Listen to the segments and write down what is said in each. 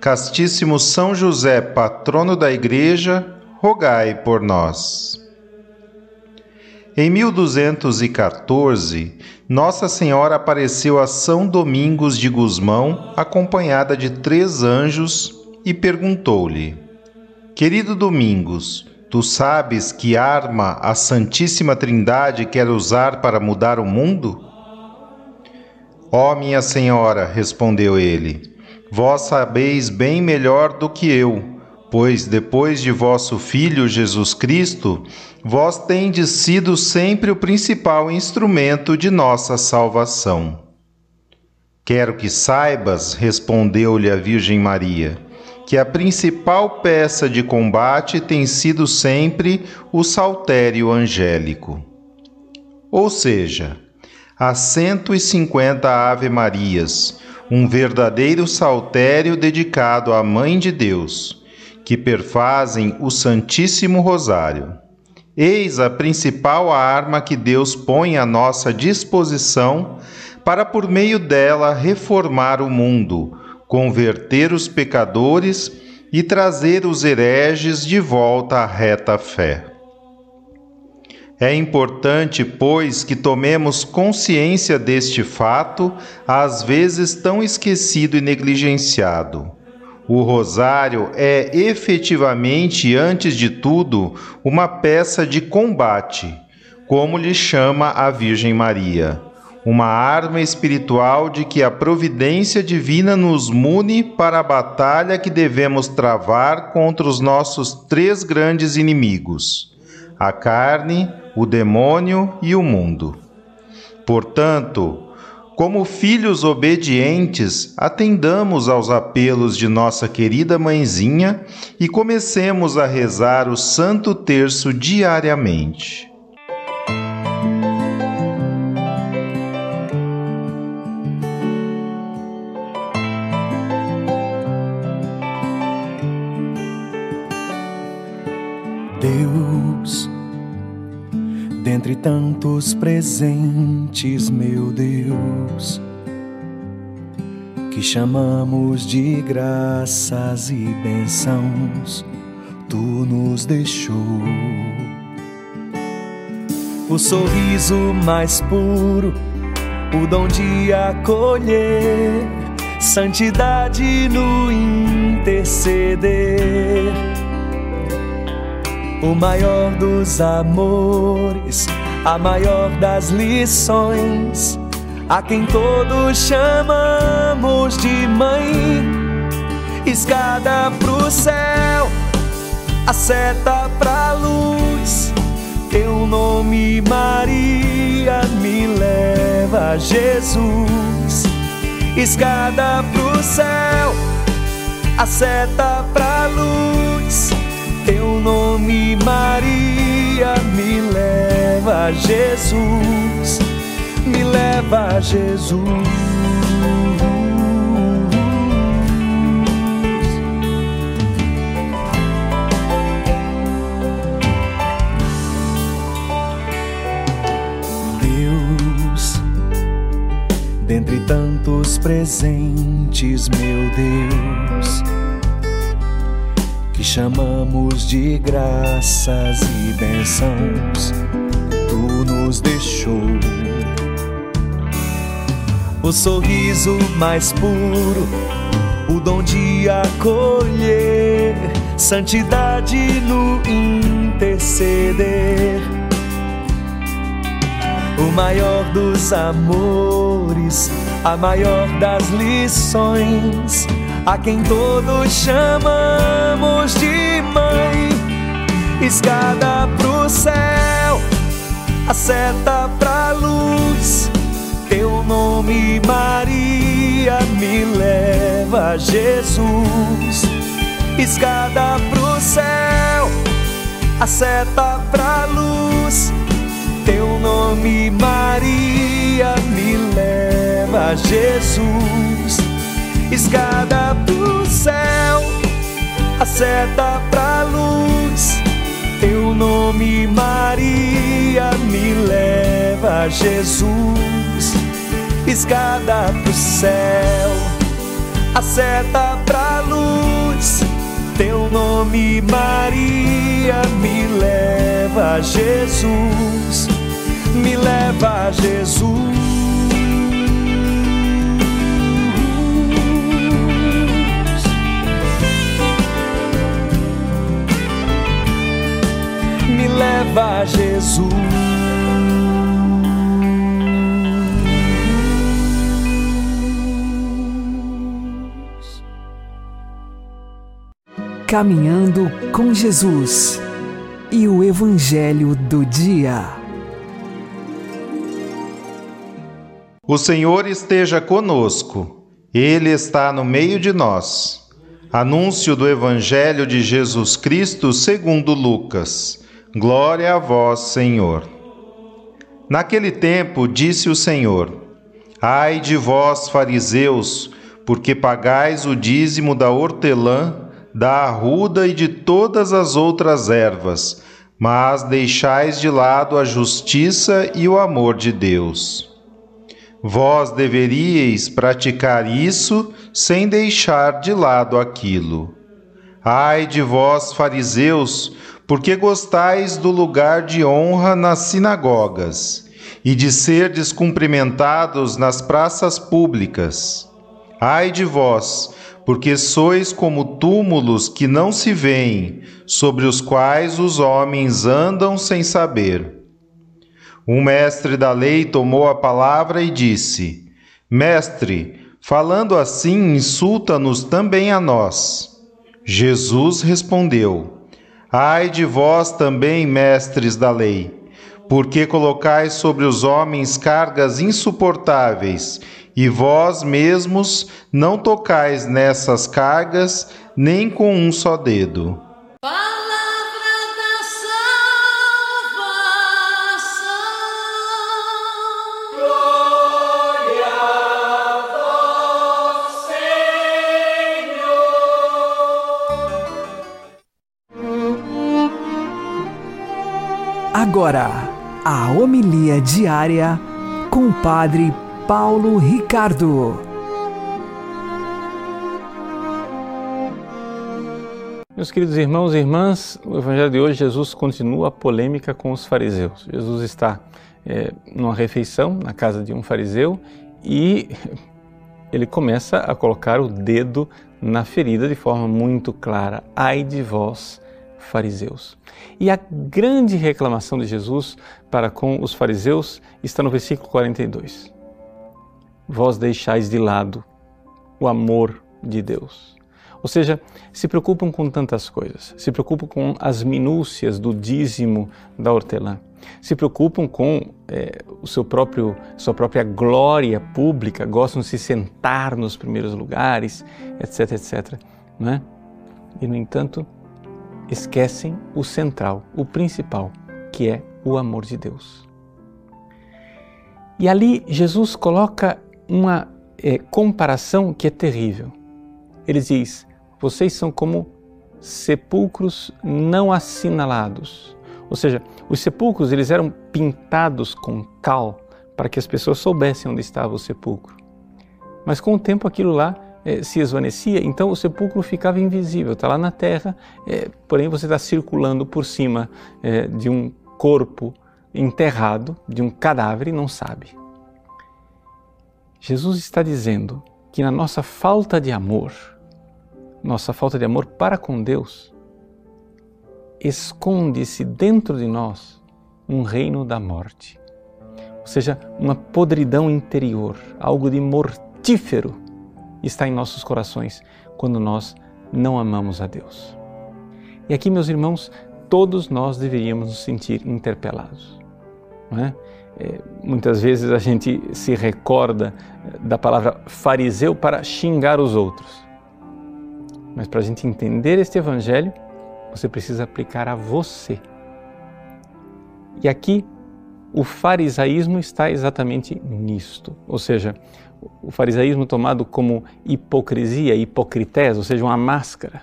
Castíssimo São José, patrono da Igreja, rogai por nós. Em 1214, Nossa Senhora apareceu a São Domingos de Gusmão, acompanhada de três anjos, e perguntou-lhe: Querido Domingos, tu sabes que arma a Santíssima Trindade quer usar para mudar o mundo? Ó oh, minha Senhora, respondeu ele, Vós sabeis bem melhor do que eu, pois depois de vosso Filho Jesus Cristo, vós tendes sido sempre o principal instrumento de nossa salvação. Quero que saibas, respondeu-lhe a Virgem Maria, que a principal peça de combate tem sido sempre o saltério angélico. Ou seja, as 150 Ave-Marias, um verdadeiro saltério dedicado à Mãe de Deus, que perfazem o Santíssimo Rosário. Eis a principal arma que Deus põe à nossa disposição para, por meio dela, reformar o mundo, converter os pecadores e trazer os hereges de volta à reta fé. É importante, pois, que tomemos consciência deste fato, às vezes tão esquecido e negligenciado. O rosário é efetivamente, antes de tudo, uma peça de combate, como lhe chama a Virgem Maria, uma arma espiritual de que a providência divina nos mune para a batalha que devemos travar contra os nossos três grandes inimigos: a carne, o demônio e o mundo. Portanto, como filhos obedientes, atendamos aos apelos de nossa querida mãezinha e comecemos a rezar o Santo Terço diariamente. Dentre tantos presentes, meu Deus, que chamamos de graças e bênçãos, tu nos deixou. O sorriso mais puro, o dom de acolher, santidade no interceder o maior dos amores, a maior das lições, a quem todos chamamos de mãe. Escada pro céu, a seta pra luz, teu nome Maria me leva a Jesus. Escada pro céu, a seta pra luz teu nome, Maria, me leva a Jesus, me leva a Jesus. Deus, dentre tantos presentes, meu Deus chamamos de graças e bênçãos, tu nos deixou. O sorriso mais puro, o dom de acolher, santidade no interceder. O maior dos amores, a maior das lições, a quem todos chamamos de mãe. Escada pro céu, a seta pra luz. Teu nome, Maria, me leva a Jesus escada pro céu, a seta pra luz. Teu nome, Maria, me leva a Jesus. Escada pro céu, a seta pra luz. Teu nome, Maria, me leva a Jesus. Escada pro céu, a seta pra luz teu nome, Maria, me leva a Jesus, me leva a Jesus. Me leva a Jesus. Caminhando com Jesus e o Evangelho do Dia. O Senhor esteja conosco, Ele está no meio de nós. Anúncio do Evangelho de Jesus Cristo segundo Lucas. Glória a vós, Senhor. Naquele tempo disse o Senhor: Ai de vós, fariseus, porque pagais o dízimo da hortelã da arruda e de todas as outras ervas, mas deixais de lado a justiça e o amor de Deus. Vós deveríeis praticar isso sem deixar de lado aquilo. Ai de vós, fariseus, porque gostais do lugar de honra nas sinagogas e de ser descumprimentados nas praças públicas. Ai de vós, porque sois como túmulos que não se veem, sobre os quais os homens andam sem saber. Um mestre da lei tomou a palavra e disse: Mestre, falando assim, insulta-nos também a nós. Jesus respondeu: Ai de vós também, mestres da lei, porque colocais sobre os homens cargas insuportáveis e vós mesmos não tocais nessas cargas nem com um só dedo. Agora, a homilia diária com o Padre Paulo Ricardo. Meus queridos irmãos e irmãs, o Evangelho de hoje, Jesus continua a polêmica com os fariseus. Jesus está é, numa refeição na casa de um fariseu e ele começa a colocar o dedo na ferida de forma muito clara. Ai de vós, fariseus. E a grande reclamação de Jesus para com os fariseus está no versículo 42 vós deixais de lado o amor de Deus. Ou seja, se preocupam com tantas coisas, se preocupam com as minúcias do dízimo da hortelã, se preocupam com é, o seu próprio, sua própria glória pública, gostam de se sentar nos primeiros lugares, etc, etc. Né? E, no entanto, esquecem o central, o principal, que é o amor de Deus. E ali Jesus coloca uma é, comparação que é terrível. Ele diz: vocês são como sepulcros não assinalados. Ou seja, os sepulcros eles eram pintados com cal para que as pessoas soubessem onde estava o sepulcro. Mas com o tempo aquilo lá é, se esvanecia, então o sepulcro ficava invisível, está lá na terra, é, porém você está circulando por cima é, de um corpo enterrado, de um cadáver e não sabe. Jesus está dizendo que na nossa falta de amor, nossa falta de amor para com Deus, esconde-se dentro de nós um reino da morte. Ou seja, uma podridão interior, algo de mortífero está em nossos corações quando nós não amamos a Deus. E aqui, meus irmãos, todos nós deveríamos nos sentir interpelados. É? É, muitas vezes a gente se recorda da palavra fariseu para xingar os outros. Mas para a gente entender este Evangelho, você precisa aplicar a você. E aqui o farisaísmo está exatamente nisto, ou seja, o farisaísmo tomado como hipocrisia, hipocrités, ou seja, uma máscara,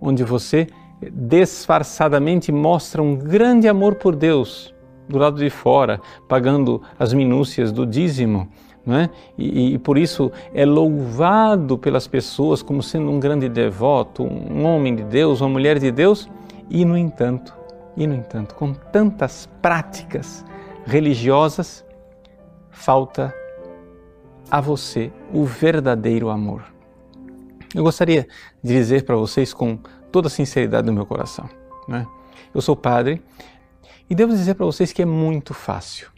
onde você disfarçadamente mostra um grande amor por Deus do lado de fora, pagando as minúcias do dízimo, é? E, e, por isso é louvado pelas pessoas como sendo um grande devoto, um homem de Deus, uma mulher de Deus, e no entanto, e no entanto, com tantas práticas religiosas, falta a você o verdadeiro amor. Eu gostaria de dizer para vocês com toda a sinceridade do meu coração. É? Eu sou padre e devo dizer para vocês que é muito fácil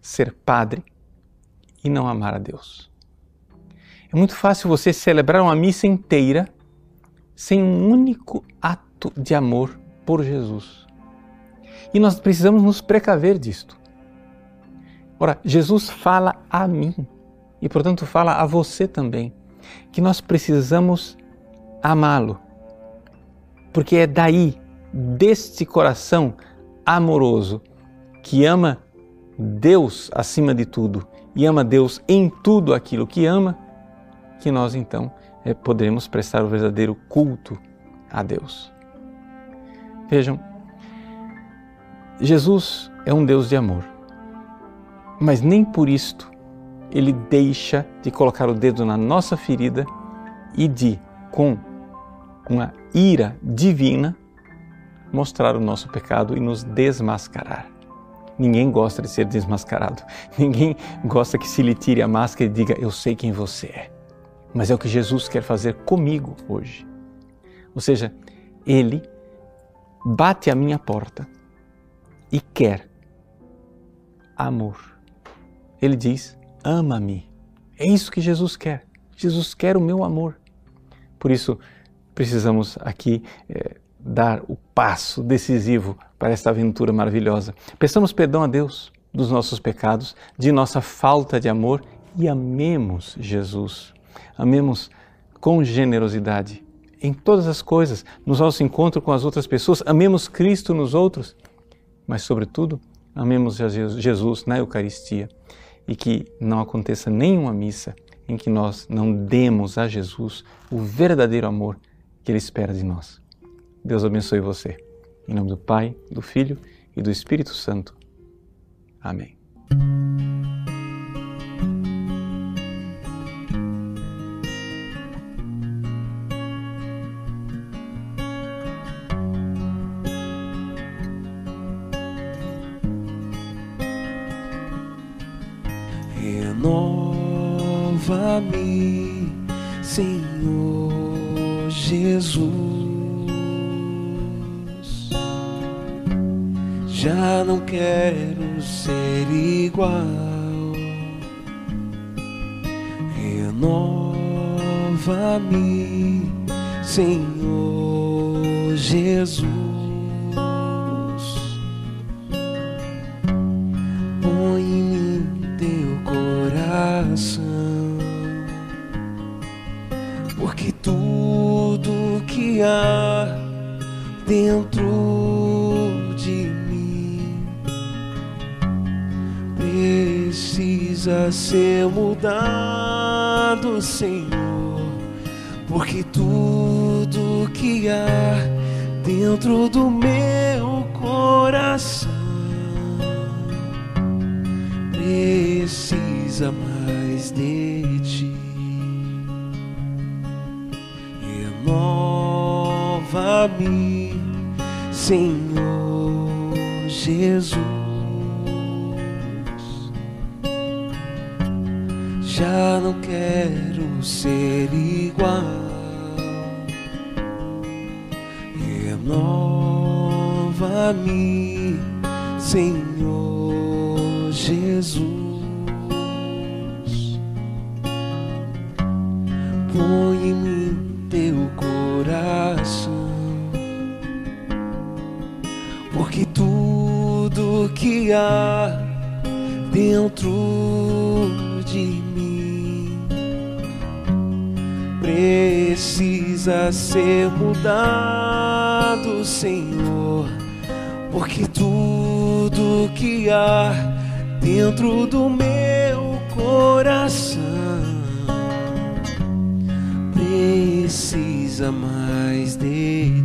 ser padre e não amar a Deus. É muito fácil você celebrar uma missa inteira sem um único ato de amor por Jesus. E nós precisamos nos precaver disto. Ora, Jesus fala a mim e, portanto, fala a você também que nós precisamos amá-lo. Porque é daí, deste coração amoroso, que ama Deus acima de tudo e ama Deus em tudo aquilo que ama, que nós então é, poderemos prestar o verdadeiro culto a Deus. Vejam, Jesus é um Deus de amor, mas nem por isto ele deixa de colocar o dedo na nossa ferida e de, com uma ira divina, mostrar o nosso pecado e nos desmascarar. Ninguém gosta de ser desmascarado. Ninguém gosta que se lhe tire a máscara e diga: Eu sei quem você é. Mas é o que Jesus quer fazer comigo hoje. Ou seja, Ele bate a minha porta e quer amor. Ele diz: Ama-me. É isso que Jesus quer. Jesus quer o meu amor. Por isso, precisamos aqui é, dar o passo decisivo para esta aventura maravilhosa. Peçamos perdão a Deus dos nossos pecados, de nossa falta de amor e amemos Jesus. Amemos com generosidade em todas as coisas, nos nossos encontros com as outras pessoas, amemos Cristo nos outros, mas, sobretudo, amemos Jesus na Eucaristia e que não aconteça nenhuma missa em que nós não demos a Jesus o verdadeiro amor que Ele espera de nós. Deus abençoe você. Em nome do Pai, do Filho e do Espírito Santo. Amém. Senhor Jesus. já não quero ser igual. Renova-me, Senhor Jesus. Dentro precisa ser mudado, Senhor, porque tudo que há dentro do meu coração precisa mais de ti. Renova-me, Senhor Jesus. já não quero ser igual. Renova Usa-me, Senhor Jesus. Põe que há dentro de mim precisa ser mudado, Senhor, porque tudo que há dentro do meu coração precisa mais de ti.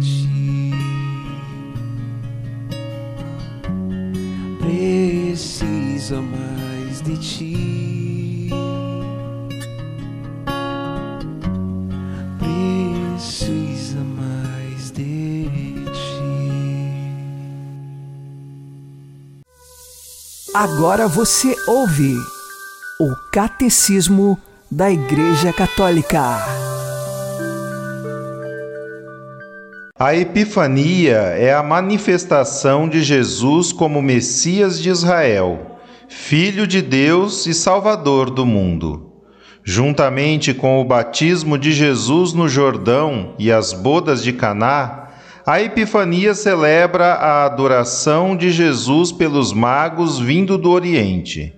Agora você ouve o Catecismo da Igreja Católica. A Epifania é a manifestação de Jesus como Messias de Israel, Filho de Deus e Salvador do mundo. Juntamente com o batismo de Jesus no Jordão e as bodas de Caná, a Epifania celebra a adoração de Jesus pelos magos vindo do Oriente.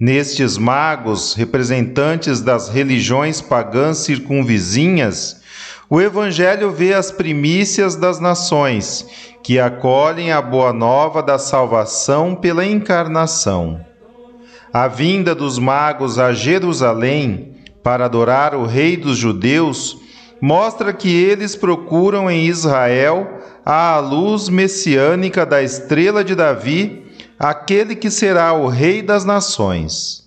Nestes magos, representantes das religiões pagãs circunvizinhas, o Evangelho vê as primícias das nações, que acolhem a boa nova da salvação pela encarnação. A vinda dos magos a Jerusalém para adorar o Rei dos Judeus mostra que eles procuram em Israel a luz messiânica da estrela de Davi, aquele que será o Rei das Nações.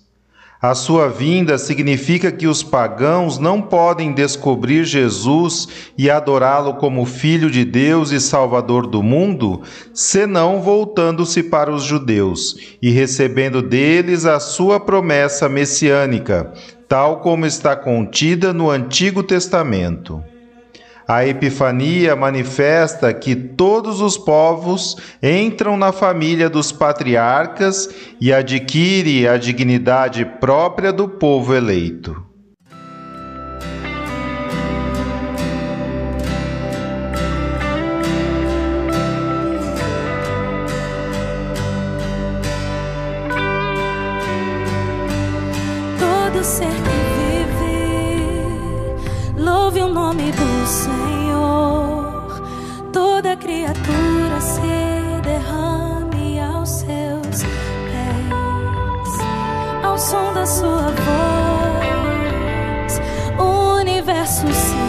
A sua vinda significa que os pagãos não podem descobrir Jesus e adorá-lo como Filho de Deus e Salvador do mundo, senão voltando-se para os judeus e recebendo deles a sua promessa messiânica, tal como está contida no Antigo Testamento. A Epifania manifesta que todos os povos entram na família dos patriarcas e adquire a dignidade própria do povo eleito. O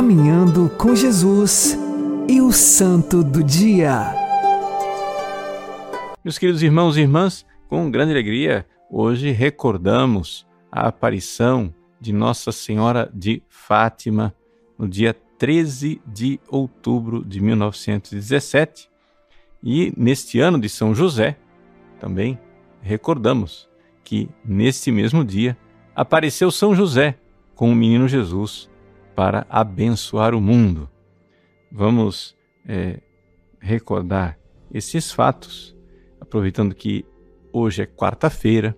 Caminhando com Jesus e o Santo do Dia. Meus queridos irmãos e irmãs, com grande alegria, hoje recordamos a aparição de Nossa Senhora de Fátima no dia 13 de outubro de 1917. E neste ano de São José, também recordamos que neste mesmo dia apareceu São José com o menino Jesus para abençoar o mundo. Vamos é, recordar esses fatos aproveitando que hoje é quarta-feira,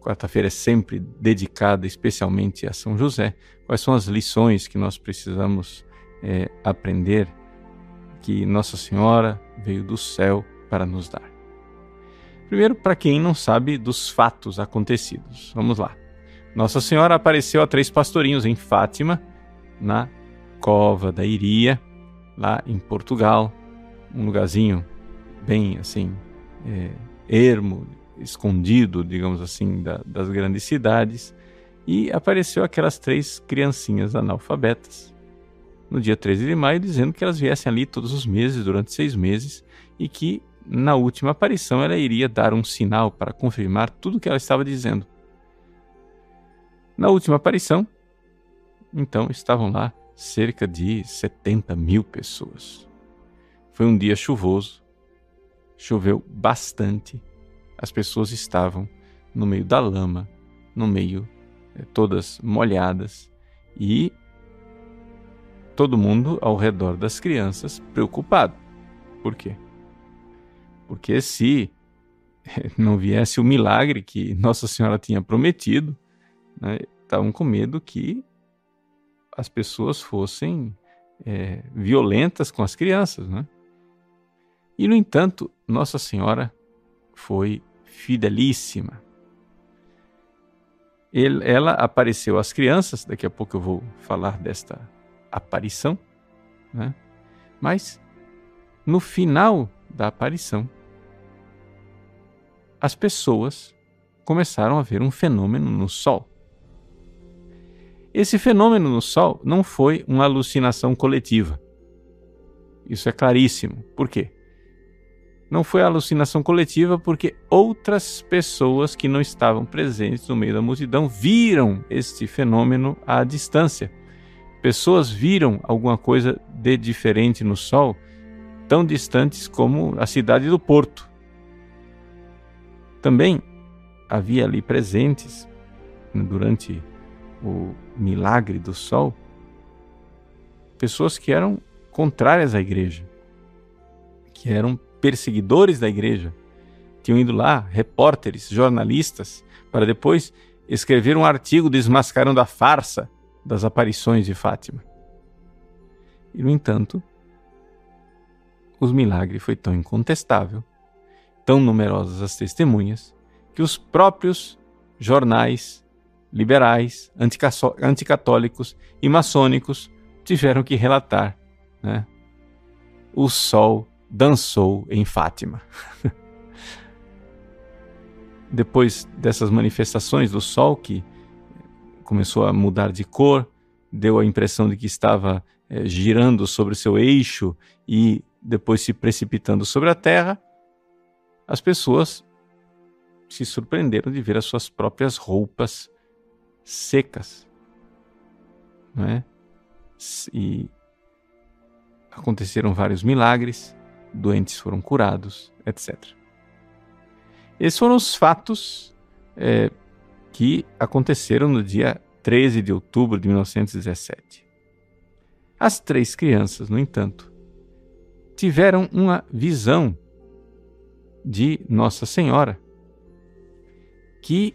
quarta-feira é sempre dedicada especialmente a São José, quais são as lições que nós precisamos é, aprender que Nossa Senhora veio do céu para nos dar? Primeiro, para quem não sabe dos fatos acontecidos, vamos lá. Nossa Senhora apareceu a três pastorinhos em Fátima, na Cova da Iria, lá em Portugal, um lugarzinho bem assim é, ermo, escondido, digamos assim, da, das grandes cidades, e apareceu aquelas três criancinhas analfabetas no dia 13 de maio, dizendo que elas viessem ali todos os meses, durante seis meses, e que na última aparição ela iria dar um sinal para confirmar tudo o que ela estava dizendo. Na última aparição, então estavam lá cerca de 70 mil pessoas. Foi um dia chuvoso, choveu bastante, as pessoas estavam no meio da lama, no meio, eh, todas molhadas, e todo mundo ao redor das crianças preocupado. Por quê? Porque se não viesse o milagre que Nossa Senhora tinha prometido, né, estavam com medo que as pessoas fossem é, violentas com as crianças, né? E, no entanto, Nossa Senhora foi fidelíssima. Ele, ela apareceu às crianças, daqui a pouco eu vou falar desta aparição, né? mas no final da aparição, as pessoas começaram a ver um fenômeno no Sol. Esse fenômeno no Sol não foi uma alucinação coletiva. Isso é claríssimo. Por quê? não foi alucinação coletiva porque outras pessoas que não estavam presentes no meio da multidão viram este fenômeno à distância. Pessoas viram alguma coisa de diferente no Sol, tão distantes como a cidade do Porto. Também havia ali presentes, durante o milagre do Sol, pessoas que eram contrárias à igreja, que eram perseguidores da igreja. Tinham ido lá, repórteres, jornalistas, para depois escrever um artigo desmascarando a farsa das aparições de Fátima. E, no entanto, o milagre foi tão incontestável, tão numerosas as testemunhas, que os próprios jornais liberais, anticatólicos e maçônicos tiveram que relatar né, o sol dançou em Fátima. Depois dessas manifestações do Sol, que começou a mudar de cor, deu a impressão de que estava é, girando sobre seu eixo e depois se precipitando sobre a Terra, as pessoas se surpreenderam de ver as suas próprias roupas secas. Não é? E aconteceram vários milagres doentes foram curados, etc. Esses foram os fatos é, que aconteceram no dia 13 de outubro de 1917. As três crianças, no entanto, tiveram uma visão de Nossa Senhora que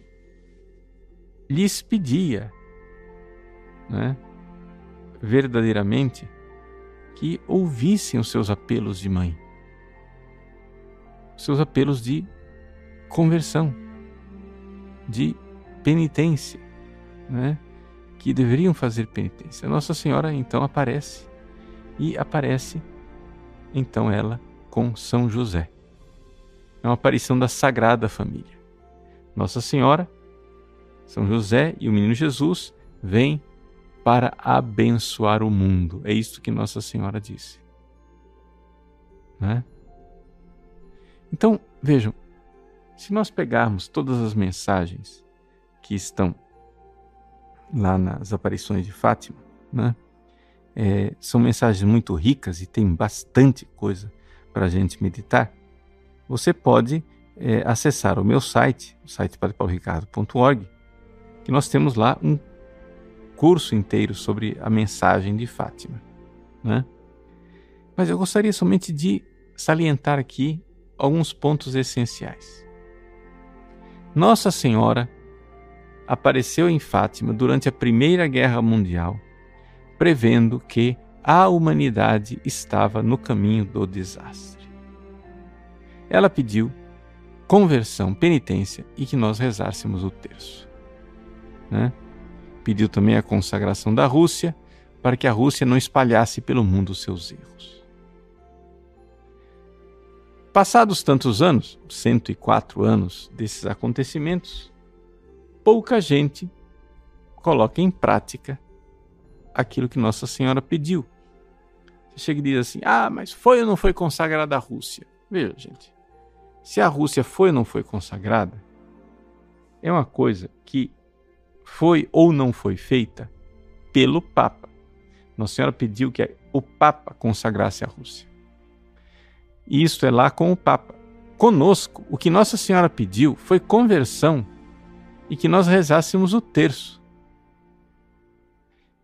lhes pedia né, verdadeiramente que ouvissem os seus apelos de mãe seus apelos de conversão. de penitência, né? que deveriam fazer penitência. Nossa Senhora então aparece e aparece então ela com São José. É uma aparição da Sagrada Família. Nossa Senhora, São José e o menino Jesus vêm para abençoar o mundo. É isso que Nossa Senhora disse. Né? Então, vejam, se nós pegarmos todas as mensagens que estão lá nas aparições de Fátima, né? É, são mensagens muito ricas e tem bastante coisa para a gente meditar. Você pode é, acessar o meu site, o site padrepaulricardo.org, que nós temos lá um curso inteiro sobre a mensagem de Fátima. Né? Mas eu gostaria somente de salientar aqui alguns pontos essenciais. Nossa Senhora apareceu em Fátima durante a Primeira Guerra Mundial, prevendo que a humanidade estava no caminho do desastre. Ela pediu conversão, penitência e que nós rezássemos o terço. Né? Pediu também a consagração da Rússia, para que a Rússia não espalhasse pelo mundo os seus erros. Passados tantos anos, 104 anos desses acontecimentos, pouca gente coloca em prática aquilo que Nossa Senhora pediu. Você chega e diz assim: ah, mas foi ou não foi consagrada a Rússia? Veja, gente, se a Rússia foi ou não foi consagrada, é uma coisa que foi ou não foi feita pelo Papa. Nossa Senhora pediu que o Papa consagrasse a Rússia. E isso é lá com o Papa. Conosco, o que Nossa Senhora pediu foi conversão e que nós rezássemos o terço.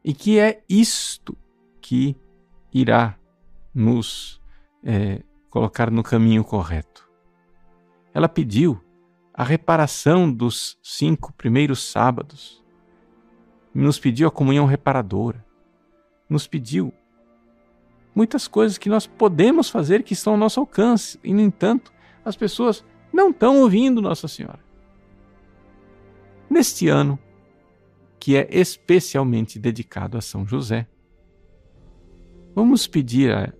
E que é isto que irá nos é, colocar no caminho correto. Ela pediu a reparação dos cinco primeiros sábados, nos pediu a comunhão reparadora, nos pediu muitas coisas que nós podemos fazer que estão ao nosso alcance, e, no entanto, as pessoas não estão ouvindo Nossa Senhora. Neste ano, que é especialmente dedicado a São José. Vamos pedir a,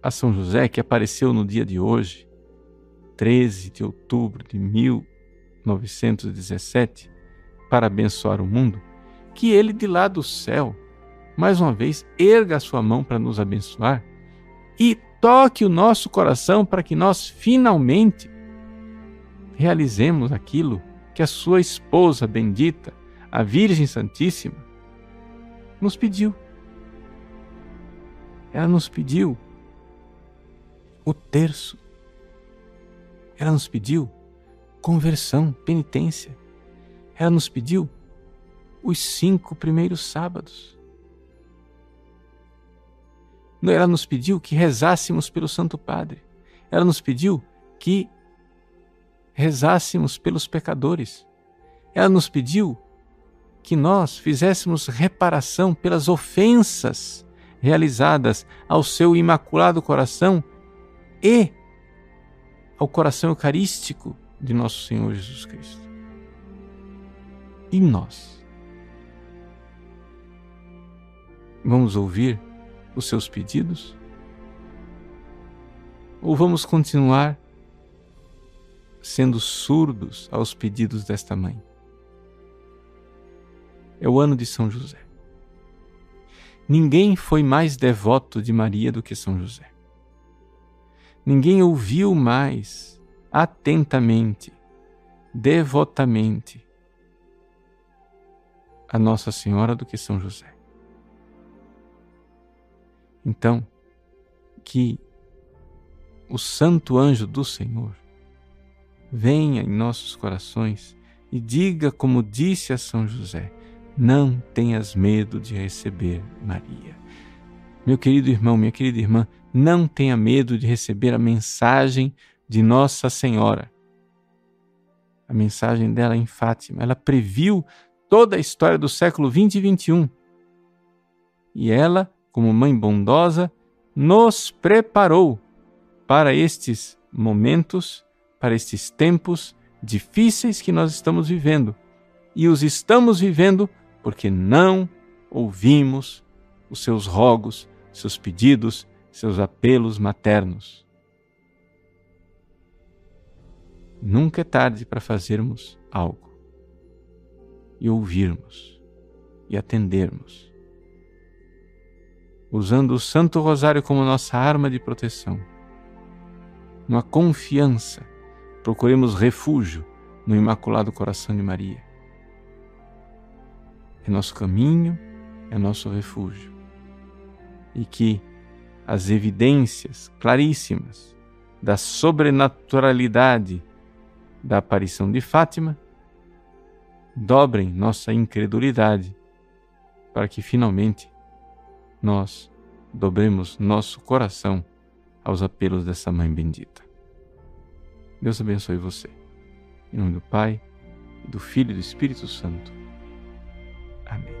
a São José, que apareceu no dia de hoje, 13 de outubro de 1917, para abençoar o mundo, que ele de lá do céu, mais uma vez, erga a sua mão para nos abençoar e toque o nosso coração para que nós finalmente realizemos aquilo que a sua esposa bendita, a Virgem Santíssima, nos pediu. Ela nos pediu o terço. Ela nos pediu conversão, penitência. Ela nos pediu os cinco primeiros sábados. Ela nos pediu que rezássemos pelo Santo Padre. Ela nos pediu que rezássemos pelos pecadores. Ela nos pediu que nós fizéssemos reparação pelas ofensas realizadas ao seu imaculado coração e ao coração eucarístico de nosso Senhor Jesus Cristo. E nós? Vamos ouvir os seus pedidos? Ou vamos continuar sendo surdos aos pedidos desta mãe. É o ano de São José. Ninguém foi mais devoto de Maria do que São José. Ninguém ouviu mais atentamente, devotamente a Nossa Senhora do que São José. Então, que o santo anjo do Senhor venha em nossos corações e diga, como disse a São José: Não tenhas medo de receber Maria. Meu querido irmão, minha querida irmã, não tenha medo de receber a mensagem de Nossa Senhora. A mensagem dela em Fátima, ela previu toda a história do século 20 e 21. E ela, como mãe bondosa, nos preparou para estes momentos para estes tempos difíceis que nós estamos vivendo. E os estamos vivendo porque não ouvimos os seus rogos, seus pedidos, seus apelos maternos. Nunca é tarde para fazermos algo e ouvirmos e atendermos, usando o Santo Rosário como nossa arma de proteção. Numa confiança, procuremos refúgio no Imaculado Coração de Maria. É nosso caminho, é nosso refúgio. E que as evidências claríssimas da sobrenaturalidade da aparição de Fátima dobrem nossa incredulidade, para que finalmente nós dobremos nosso coração aos apelos dessa Mãe bendita. Deus abençoe você. Em nome do Pai, do Filho e do Espírito Santo. Amém.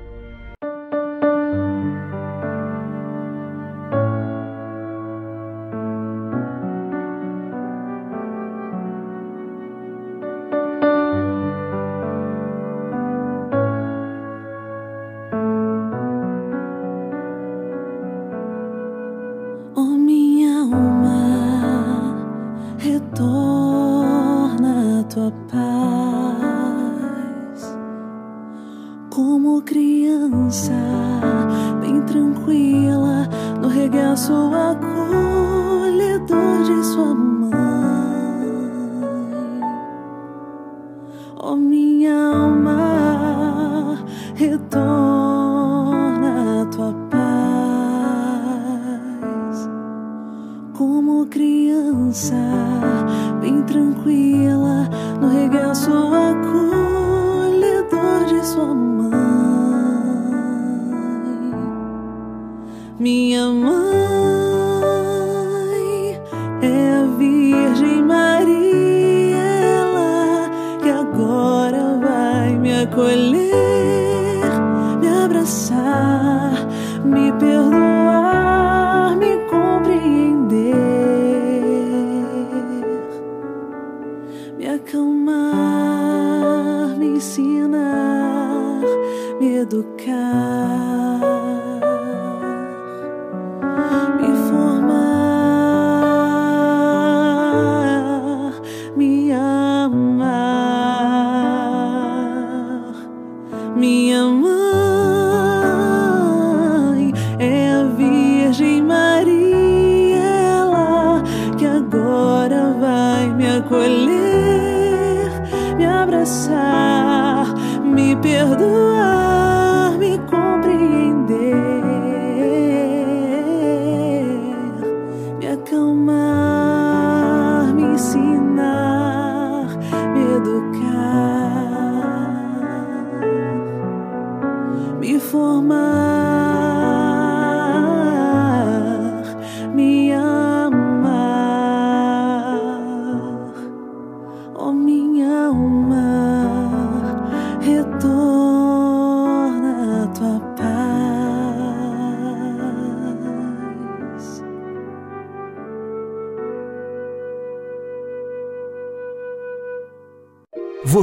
inside.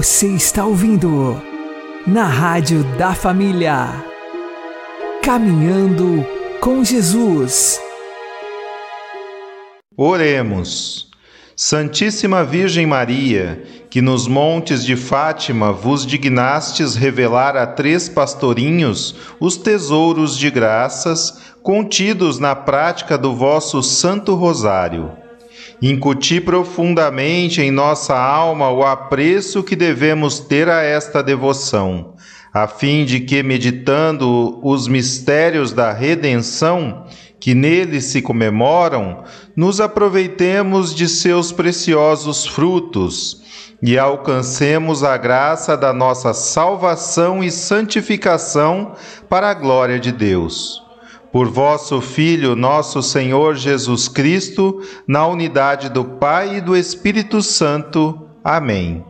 Você está ouvindo na Rádio da Família. Caminhando com Jesus. Oremos. Santíssima Virgem Maria, que nos montes de Fátima vos dignastes revelar a três pastorinhos os tesouros de graças contidos na prática do vosso Santo Rosário incutir profundamente em nossa alma o apreço que devemos ter a esta devoção, a fim de que, meditando os mistérios da redenção que nele se comemoram, nos aproveitemos de seus preciosos frutos e alcancemos a graça da nossa salvação e santificação para a glória de Deus por vosso Filho, nosso Senhor Jesus Cristo, na unidade do Pai e do Espírito Santo. Amém.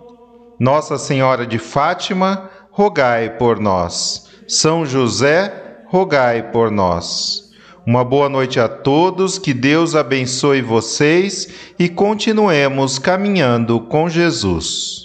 Nossa Senhora de Fátima, rogai por nós. São José, rogai por nós. Uma boa noite a todos, que Deus abençoe vocês e continuemos caminhando com Jesus.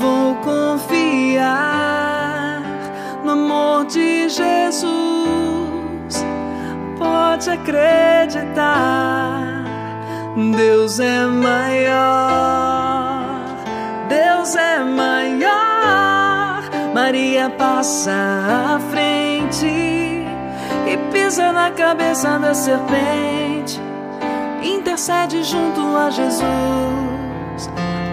vou confiar no amor de Jesus. Pode acreditar, Deus é maior, Deus é maior. Maria passa à frente e pisa na cabeça da serpente intercede junto a Jesus.